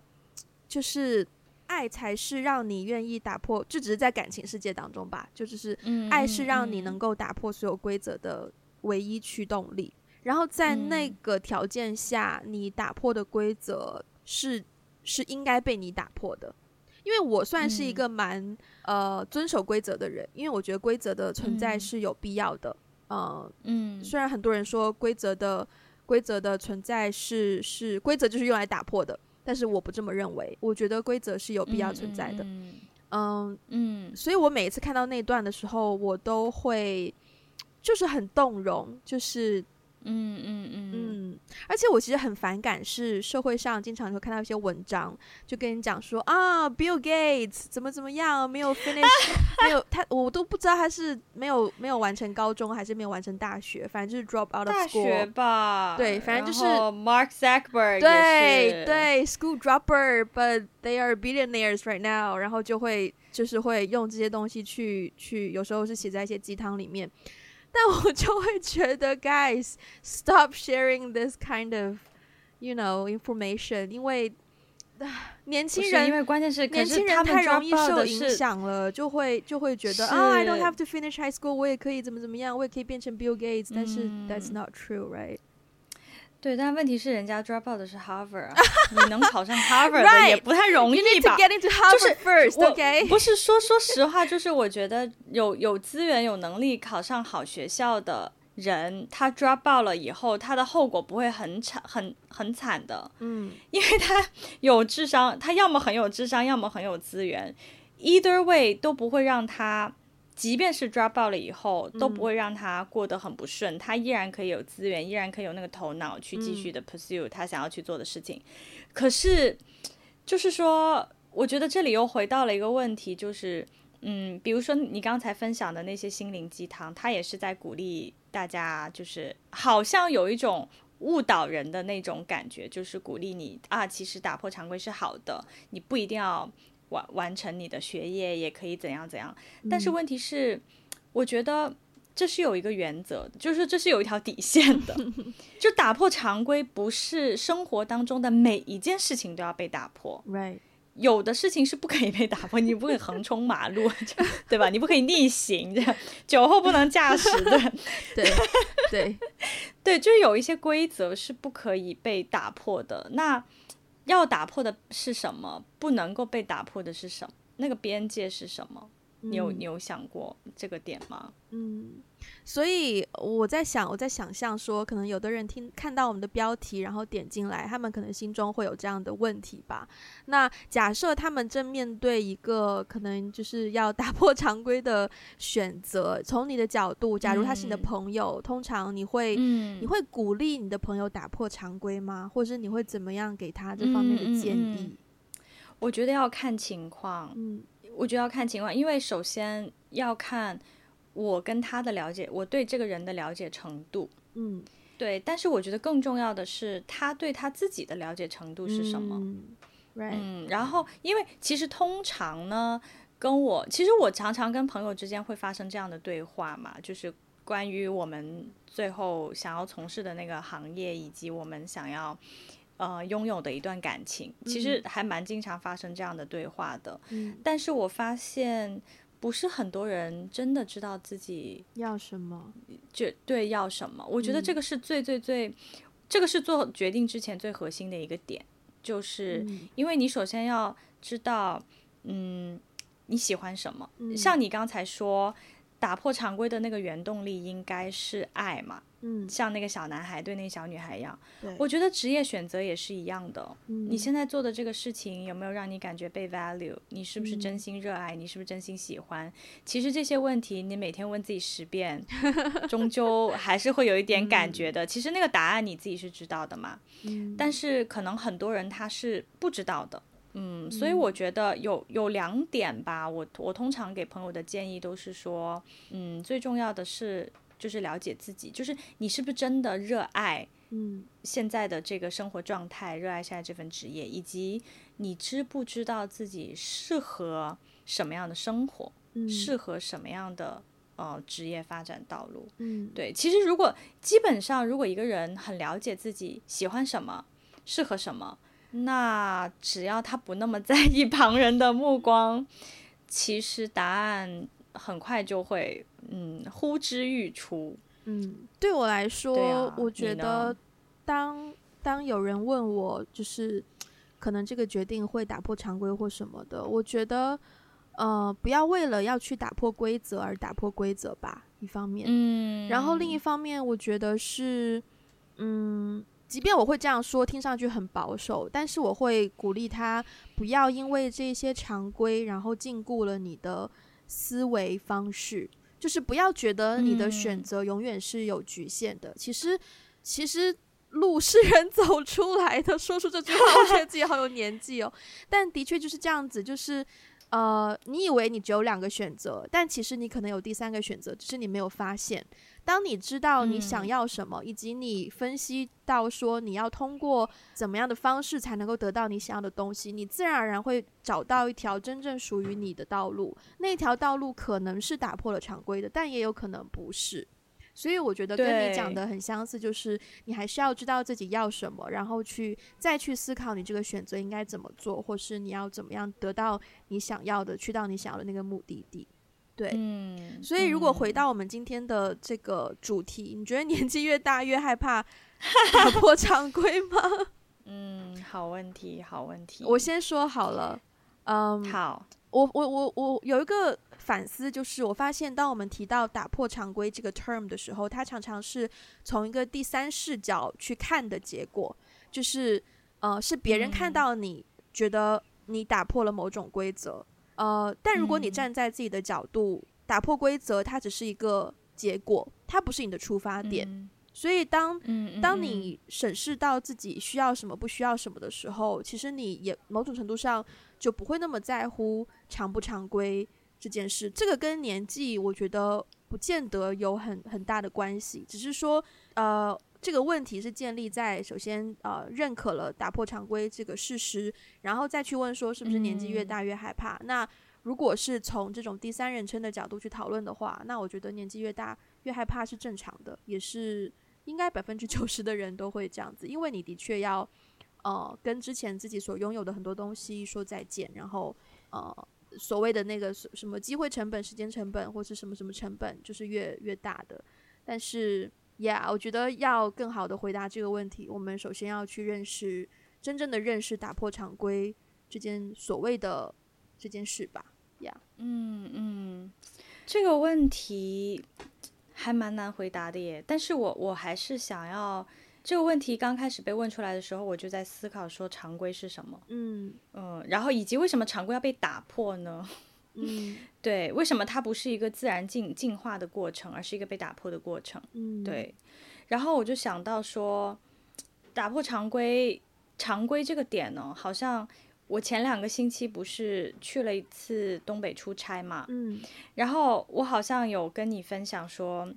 B: 就是爱才是让你愿意打破，这只是在感情世界当中吧，就只是爱是让你能够打破所有规则的唯一驱动力。然后在那个条件下，你打破的规则。是是应该被你打破的，因为我算是一个蛮、嗯、呃遵守规则的人，因为我觉得规则的存在是有必要的。嗯、呃，嗯，虽然很多人说规则的规则的存在是是规则就是用来打破的，但是我不这么认为。我觉得规则是有必要存在的。嗯嗯，嗯，所以我每一次看到那段的时候，我都会就是很动容，就是。嗯嗯嗯嗯，而且我其实很反感，是社会上经常会看到一些文章，就跟你讲说啊，Bill Gates 怎么怎么样，没有 finish，没有他，我都不知道他是没有没有完成高中，还是没有完成大学，反正就是 drop out of school 大学
A: 吧，
B: 对，反正就是
A: Mark Zuckerberg，
B: 对对，school dropper，but they are billionaires right now，然后就会就是会用这些东西去去，有时候是写在一些鸡汤里面。但我就会觉得，guys stop sharing this kind of you know information，因为年轻人，
A: 因为关键是
B: 年轻人太容易受影响了，就会就会觉得啊，I don't have to finish high school，我也可以怎么怎么样，我也可以变成 Bill Gates，但是 that's not true，right？
A: 对，但问题是人家 drop out 的是 Harvard 啊，你能考上 Harvard 的也不太容易吧？
B: 就是我
A: 不是说说实话，就是我觉得有有资源、有能力考上好学校的人，他 drop out 了以后，他的后果不会很惨、很很惨的。嗯，因为他有智商，他要么很有智商，要么很有资源，either way 都不会让他。即便是 drop out 了以后，都不会让他过得很不顺，嗯，他依然可以有资源，依然可以有那个头脑去继续的 pursue 他想要去做的事情。嗯，可是，就是说，我觉得这里又回到了一个问题，就是，嗯，比如说你刚才分享的那些心灵鸡汤，他也是在鼓励大家，就是好像有一种误导人的那种感觉，就是鼓励你啊，其实打破常规是好的，你不一定要。完完成你的学业也可以怎样怎样，但是问题是，我觉得这是有一个原则，就是这是有一条底线的，就打破常规不是生活当中的每一件事情都要被打破
B: ，right？
A: 有的事情是不可以被打破，你不可以横冲马路，对吧？你不可以逆行，这样酒后不能驾驶，
B: 对对对
A: 对，就有一些规则是不可以被打破的，那。要打破的是什么？不能够被打破的是什么？那个边界是什么？你有你有想过这个点吗？
B: 嗯，所以我在想，我在想象说，可能有的人听看到我们的标题，然后点进来，他们可能心中会有这样的问题吧。那假设他们正面对一个可能就是要打破常规的选择，从你的角度，假如他是你的朋友，嗯、通常你会、嗯、你会鼓励你的朋友打破常规吗？或者是你会怎么样给他这方面的建议？
A: 我觉得要看情况。嗯。我觉得要看情况，因为首先要看我跟他的了解，我对这个人的了解程度，嗯，对。但是我觉得更重要的是他对他自己的了解程度是什么，
B: 嗯，
A: 嗯，然后因为其实通常呢，跟我其实我常常跟朋友之间会发生这样的对话嘛，就是关于我们最后想要从事的那个行业，以及我们想要。呃，拥有的一段感情，其实还蛮经常发生这样的对话的。嗯，但是我发现不是很多人真的知道自己
B: 要什么，
A: 就对要什么。我觉得这个是最最最，嗯，这个是做决定之前最核心的一个点，就是因为你首先要知道，嗯，你喜欢什么。嗯，像你刚才说，打破常规的那个原动力应该是爱嘛。嗯，像那个小男孩对那个小女孩一样，我觉得职业选择也是一样的。嗯，你现在做的这个事情有没有让你感觉被 value？你是不是真心热爱？你是不是真心喜欢？其实这些问题你每天问自己十遍，终究还是会有一点感觉的。其实那个答案你自己是知道的嘛。嗯，但是可能很多人他是不知道的。嗯，所以我觉得有有两点吧。我我通常给朋友的建议都是说，嗯，最重要的是。就是了解自己，就是你是不是真的热爱，嗯，现在的这个生活状态，热爱现在这份职业，以及你知不知道自己适合什么样的生活，嗯，适合什么样的呃职业发展道路，嗯，对。其实如果基本上，如果一个人很了解自己喜欢什么，适合什么，那只要他不那么在意旁人的目光，其实答案很快就会。嗯，呼之欲出。
B: 嗯，对我来说，啊、我觉得当当有人问我，就是。可能这个决定会打破常规或什么的。我觉得，呃，不要为了要去打破规则而打破规则吧。一方面，
A: 嗯，
B: 然后另一方面，我觉得是，嗯，即便我会这样说，听上去很保守，但是我会鼓励他不要因为这些常规，然后禁锢了你的思维方式。就是不要觉得你的选择永远是有局限的。嗯、其实，其实路是人走出来的。说出这句话，我觉得自己好有年纪哦。但的确就是这样子，就是。呃，你以为你只有两个选择，但其实你可能有第三个选择，只是你没有发现。当你知道你想要什么，嗯、以及你分析到说你要通过怎么样的方式才能够得到你想要的东西，你自然而然会找到一条真正属于你的道路。那条道路可能是打破了常规的，但也有可能不是。所以我觉得跟你讲的很相似，就是你还是要知道自己要什么，然后去再去思考你这个选择应该怎么做，或是你要怎么样得到你想要的，去到你想要的那个目的地。对，嗯，所以如果回到我们今天的这个主题，嗯，你觉得年纪越大越害怕打破常规吗？
A: 嗯，好问题，好问题。
B: 我先说好了，嗯，
A: 好，
B: 我我我我有一个。反思就是，我发现当我们提到打破常规这个 term 的时候，它常常是从一个第三视角去看的结果，就是呃，是别人看到你觉得你打破了某种规则，呃，但如果你站在自己的角度，打破规则它只是一个结果，它不是你的出发点。所以当当你审视到自己需要什么、不需要什么的时候，其实你也某种程度上就不会那么在乎常不常规。这件事，这个跟年纪，我觉得不见得有很很大的关系。只是说，呃，这个问题是建立在首先，呃，认可了打破常规这个事实，然后再去问说，是不是年纪越大越害怕？嗯。那如果是从这种第三人称的角度去讨论的话，那我觉得年纪越大越害怕是正常的，也是应该百分之九十的人都会这样子，因为你的确要，呃，跟之前自己所拥有的很多东西说再见，然后，呃。所谓的那个什么机会成本、时间成本，或是什么什么成本，就是越越大的。但是，Yeah，我觉得要更好的回答这个问题，我们首先要去认识真正的认识打破常规这件所谓的这件事吧。呀
A: 嗯嗯，这个问题还蛮难回答的耶。但是我我还是想要。这个问题刚开始被问出来的时候，我就在思考说常规是什么？
B: 嗯
A: 嗯，然后以及为什么常规要被打破呢？
B: 嗯，
A: 对，为什么它不是一个自然进进化的过程，而是一个被打破的过程？
B: 嗯，
A: 对。然后我就想到说，打破常规，常规这个点呢，好像我前两个星期不是去了一次东北出差嘛？
B: 嗯，
A: 然后我好像有跟你分享说。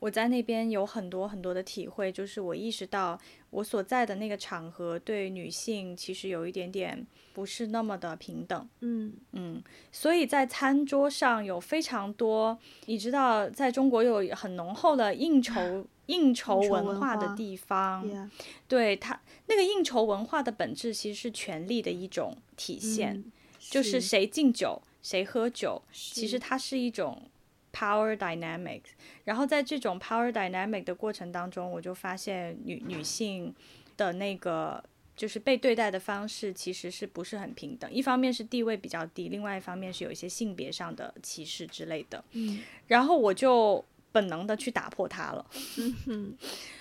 A: 我在那边有很多很多的体会，就是我意识到我所在的那个场合对女性其实有一点点不是那么的平等。
B: 嗯
A: 嗯，所以在餐桌上有非常多，你知道，在中国有很浓厚的应酬 应酬文化的地方，对它那个应酬文化的本质其实是权力的一种
B: 体现，
A: 就是谁敬酒谁喝酒，其实它是一种。Power dynamics，然后在这种 power dynamic 的过程当中，我就发现女女性的那个就是被对待的方式其实是不是很平等。一方面是地位比较低，另外一方面是有一些性别上的歧视之类的。
B: 嗯，
A: 然后我就本能的去打破它了。
B: 嗯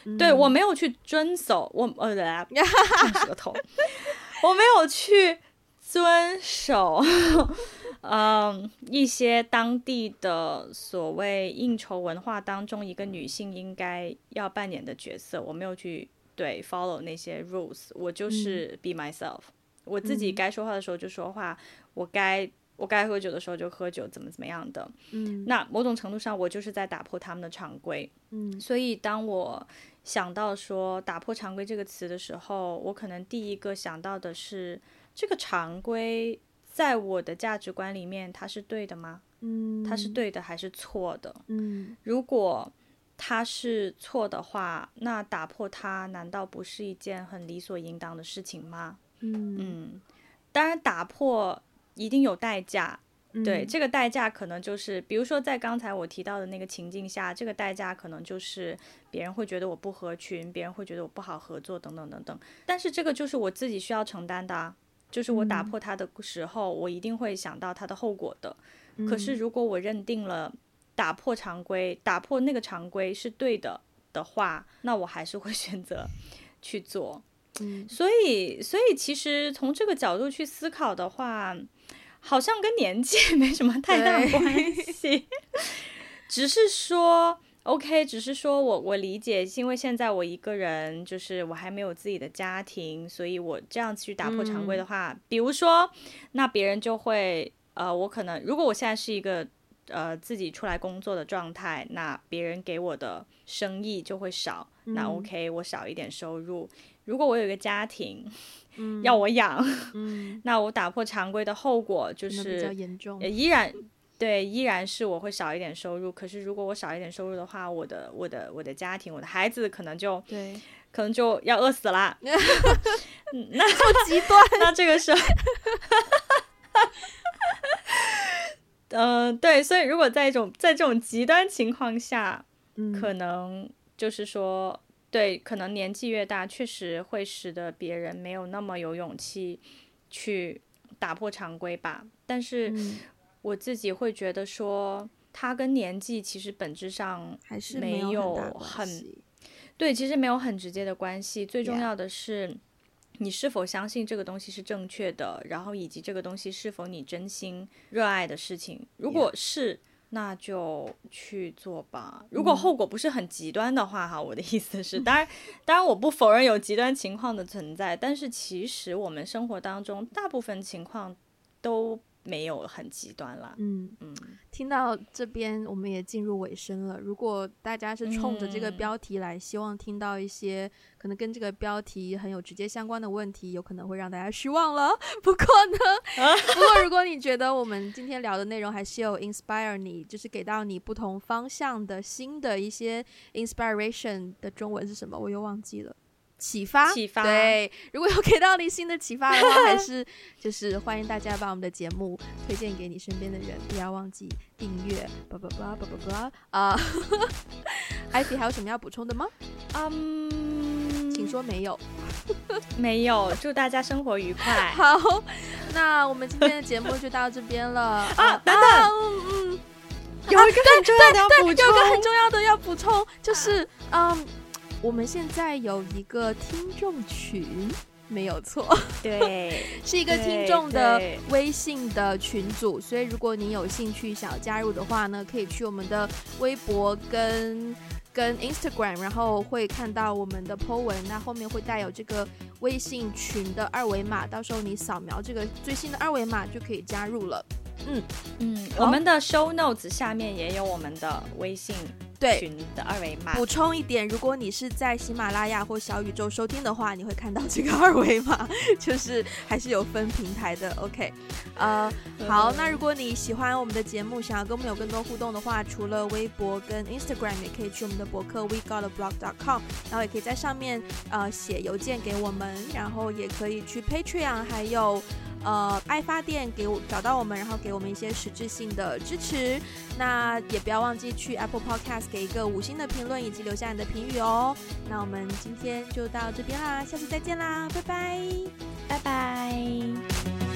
B: 嗯、
A: 对我没有去遵守，我呃，舌头，我没有去遵守。嗯，一些当地的所谓应酬文化当中，一个女性应该要扮演的角色，我没有去对 follow 那些 rules，我就是 be myself，、嗯、我自己该说话的时候就说话，嗯、我该我该喝酒的时候就喝酒，怎么怎么样的。
B: 嗯，
A: 那某种程度上，我就是在打破他们的常规。
B: 嗯，
A: 所以当我想到说打破常规这个词的时候，我可能第一个想到的是这个常规。在我的价值观里面，它是对的吗？
B: 嗯，
A: 它是对的还是错的？
B: 嗯，
A: 如果它是错的话，那打破它难道不是一件很理所应当的事情吗？
B: 嗯
A: 嗯，当然打破一定有代价，
B: 嗯，
A: 对，这个代价可能就是，比如说在刚才我提到的那个情境下，这个代价可能就是别人会觉得我不合群，别人会觉得我不好合作，等等等等。但是这个就是我自己需要承担的啊。就是我打破它的时候，嗯、我一定会想到它的后果的。嗯、可是如果我认定了打破常规，打破那个常规是对的的话，那我还是会选择 去做。
B: 嗯，
A: 所以，所以其实从这个角度去思考的话，好像跟年纪 没什么太大关系，只是说。OK，只是说我我理解，因为现在我一个人，就是我还没有自己的家庭，所以我这样去打破常规的话，嗯、比如说，那别人就会，呃，我可能如果我现在是一个呃自己出来工作的状态，那别人给我的生意就会少，嗯、那 OK，我少一点收入。如果我有一个家庭，嗯、要我养，
B: 嗯、
A: 那我打破常规的后果就是依然。对，依然是我会少一点收入。可是如果我少一点收入的话，我的我的我的家庭，我的孩子可能就
B: 对，
A: 可能就要饿死了。那
B: 这么极端，
A: 那这个时候，嗯、呃，对，所以如果在一种在这种极端情况下，
B: 嗯、
A: 可能就是说，对，可能年纪越大，确实会使得别人没有那么有勇气去打破常规吧。但是。
B: 嗯
A: 我自己会觉得说，他跟年纪其实本质上
B: 还是没有很，
A: 对，其实没有很直接的关系。最重要的是，你是否相信这个东西是正确的，然后以及这个东西是否你真心热爱的事情。如果是，那就去做吧。如果后果不是很极端的话，哈，我的意思是，当然，当然我不否认有极端情况的存在，但是其实我们生活当中大部分情况都。没有很极端了，
B: 嗯嗯，听到这边我们也进入尾声了。如果大家是冲着这个标题来，希望听到一些可能跟这个标题很有直接相关的问题，有可能会让大家失望了。不过呢，不过如果你觉得我们今天聊的内容还是有 inspire 你，就是给到你不同方向的新的一些 inspiration 的中文是什么？我又忘记了。启发，
A: 启发，
B: 对，如果有给到你新的启发的话，还是就是欢迎大家把我们的节目推荐给你身边的人，不要忘记订阅，叭叭叭叭叭叭啊！艾 比还有什么要补充的吗？
A: 嗯，um,
B: 请说没有，
A: 没有，祝大家生活愉快。
B: 好，那我们今天的节目就到这边了
A: 啊！等等，嗯，有一个很重要的要补充，
B: 有一个很重要的要补充，就是嗯。我们现在有一个听众群，没有错，
A: 对，
B: 是一个听众的微信的群组，所以如果你有兴趣想要加入的话呢，可以去我们的微博跟跟 Instagram，然后会看到我们的 po 文，那后面会带有这个微信群的二维码，到时候你扫描这个最新的二维码就可以加入了。嗯
A: 嗯，我们的 show notes 下面也有我们的微信。
B: 对，
A: 群的二维码。
B: 补充一点，如果你是在喜马拉雅或小宇宙收听的话，你会看到这个二维码，就是还是有分平台的。OK，呃，好，那如果你喜欢我们的节目，想要跟我们有更多互动的话，除了微博跟 Instagram，也可以去我们的博客 WeGotAblog.com，然后也可以在上面呃写邮件给我们，然后也可以去 Patreon，还有。呃，爱发电给我找到我们，然后给我们一些实质性的支持。那也不要忘记去 Apple Podcast 给一个五星的评论，以及留下你的评语哦。那我们今天就到这边啦，下次再见啦，拜拜，
A: 拜拜。